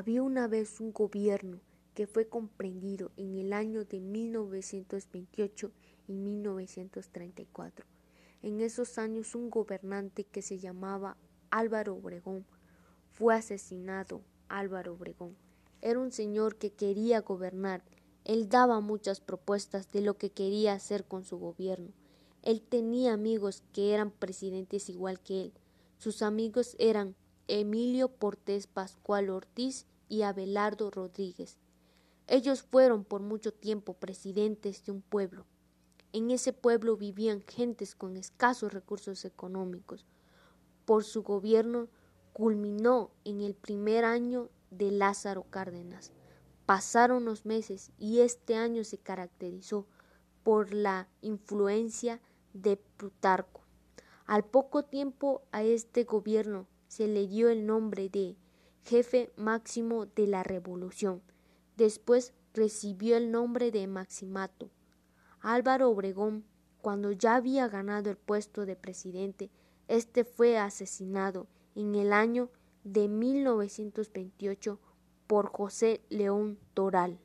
Había una vez un gobierno que fue comprendido en el año de 1928 y 1934. En esos años un gobernante que se llamaba Álvaro Obregón fue asesinado. Álvaro Obregón era un señor que quería gobernar. Él daba muchas propuestas de lo que quería hacer con su gobierno. Él tenía amigos que eran presidentes igual que él. Sus amigos eran Emilio Portés Pascual Ortiz y Abelardo Rodríguez. Ellos fueron por mucho tiempo presidentes de un pueblo. En ese pueblo vivían gentes con escasos recursos económicos. Por su gobierno culminó en el primer año de Lázaro Cárdenas. Pasaron los meses y este año se caracterizó por la influencia de Plutarco. Al poco tiempo a este gobierno se le dio el nombre de jefe máximo de la revolución. Después recibió el nombre de Maximato. Álvaro Obregón, cuando ya había ganado el puesto de presidente, este fue asesinado en el año de 1928 por José León Toral.